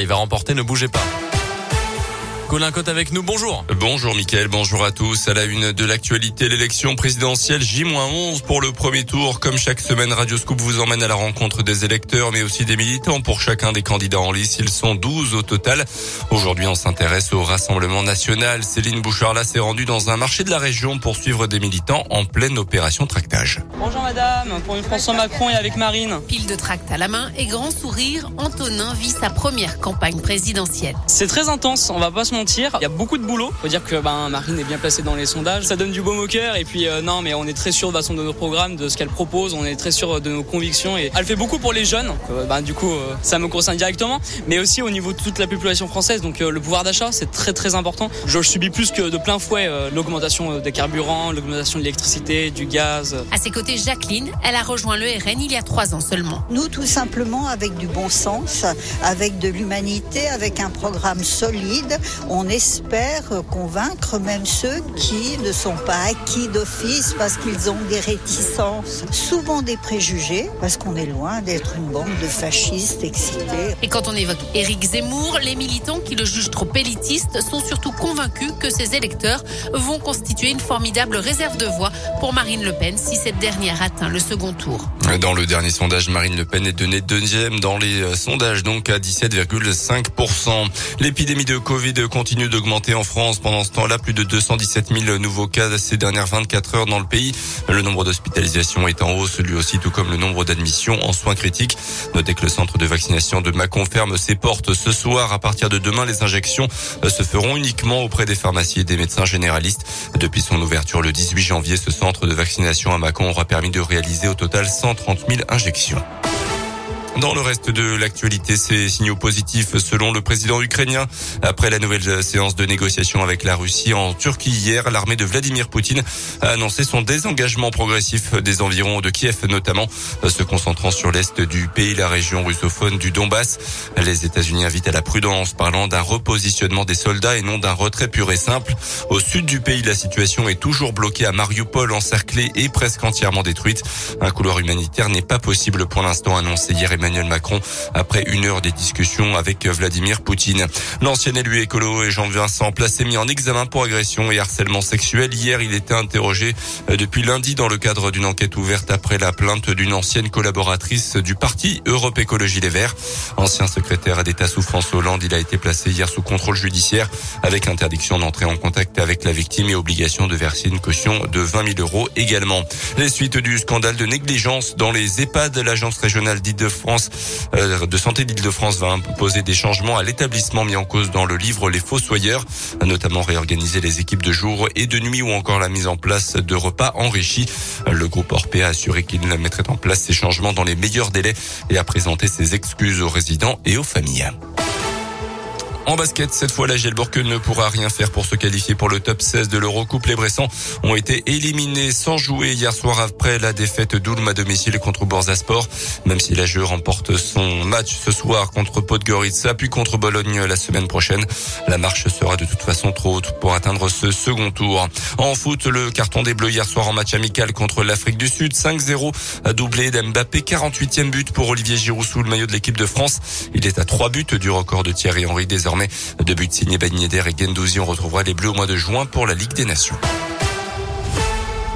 Il va remporter, ne bougez pas. Colin avec nous, bonjour. Bonjour Mickaël, bonjour à tous. À la une de l'actualité, l'élection présidentielle J-11 pour le premier tour. Comme chaque semaine, Radio Scoop vous emmène à la rencontre des électeurs, mais aussi des militants pour chacun des candidats en lice. Ils sont 12 au total. Aujourd'hui, on s'intéresse au Rassemblement national. Céline Bouchard s'est rendue dans un marché de la région pour suivre des militants en pleine opération tractage. Bonjour madame, pour une François Macron et avec Marine. Pile de tracts à la main et grand sourire, Antonin vit sa première campagne présidentielle. C'est très intense, on va pas se mentir. Il y a beaucoup de boulot. Faut dire que ben, Marine est bien placée dans les sondages. Ça donne du baume au cœur. Et puis, euh, non, mais on est très sûr de façon de nos programmes, de ce qu'elle propose. On est très sûr de nos convictions. Et elle fait beaucoup pour les jeunes. Euh, ben, du coup, euh, ça me concerne directement. Mais aussi au niveau de toute la population française. Donc, le pouvoir d'achat, c'est très, très important. Je subis plus que de plein fouet l'augmentation des carburants, l'augmentation de l'électricité, du gaz. À ses côtés, Jacqueline, elle a rejoint le RN il y a trois ans seulement. Nous, tout simplement, avec du bon sens, avec de l'humanité, avec un programme solide, on espère convaincre même ceux qui ne sont pas acquis d'office parce qu'ils ont des réticences, souvent des préjugés, parce qu'on est loin d'être une bande de fascistes excités. Et quand on évoque Éric Zemmour, les militants qui le jugent trop élitiste sont surtout convaincus que ses électeurs vont constituer une formidable réserve de voix pour Marine Le Pen si cette dernière atteint le second tour. Dans le dernier sondage, Marine Le Pen est donnée deuxième dans les euh, sondages, donc à 17,5%. L'épidémie de Covid continue d'augmenter en France. Pendant ce temps-là, plus de 217 000 nouveaux cas ces dernières 24 heures dans le pays. Le nombre d'hospitalisations est en hausse, lui aussi, tout comme le nombre d'admissions en soins critiques. Notez que le centre de vaccination de Mâcon ferme ses portes ce soir. À partir de demain, les injections euh, se feront uniquement auprès des pharmacies et des médecins généralistes. Depuis son ouverture le 18 janvier, ce centre de vaccination à Mâcon aura permis de réaliser au total 130 000 injections. Dans le reste de l'actualité, ces signaux positifs selon le président ukrainien. Après la nouvelle séance de négociation avec la Russie en Turquie hier, l'armée de Vladimir Poutine a annoncé son désengagement progressif des environs de Kiev notamment, se concentrant sur l'est du pays, la région russophone du Donbass. Les États-Unis invitent à la prudence, parlant d'un repositionnement des soldats et non d'un retrait pur et simple. Au sud du pays, la situation est toujours bloquée à Mariupol, encerclée et presque entièrement détruite. Un couloir humanitaire n'est pas possible pour l'instant, annoncé hier Emmanuel Macron après une heure discussions avec Vladimir Poutine. L'ancien élu écolo et Jean-Vincent placé mis en examen pour agression et harcèlement sexuel. Hier, il était interrogé euh, depuis lundi dans le cadre d'une enquête ouverte après la plainte d'une ancienne collaboratrice du parti Europe Écologie Les Verts. Ancien secrétaire d'État sous François Hollande, il a été placé hier sous contrôle judiciaire avec interdiction d'entrer en contact avec la victime et obligation de verser une caution de 20 000 euros également. Les suites du scandale de négligence dans les EHPAD, l'agence régionale d'Île-de-France euh, de santé d'Île-de-France va imposer des changements à l'établissement mis en cause dans le livre Les Fossoyeurs, notamment réorganiser les équipes de jour et de nuit ou encore la mise en place de repas enrichis. Le groupe Orpea a assuré qu'il mettrait en place ces changements dans les meilleurs délais et a présenté ses excuses aux résidents et aux familles. En basket, cette fois, la Gielbourg ne pourra rien faire pour se qualifier pour le top 16 de l'Eurocoupe. Les Bressans ont été éliminés sans jouer hier soir après la défaite d'Ulm à domicile contre Borzasport. Même si la Jeu remporte son match ce soir contre Podgorica, puis contre Bologne la semaine prochaine, la marche sera de toute façon trop haute pour atteindre ce second tour. En foot, le carton des Bleus hier soir en match amical contre l'Afrique du Sud, 5-0, doublé d'Mbappé, 48e but pour Olivier Giroud sous le maillot de l'équipe de France. Il est à trois buts du record de Thierry Henry désormais désormais. De but signé Ben Yedder et Gendouzi, on retrouvera les Bleus au mois de juin pour la Ligue des Nations.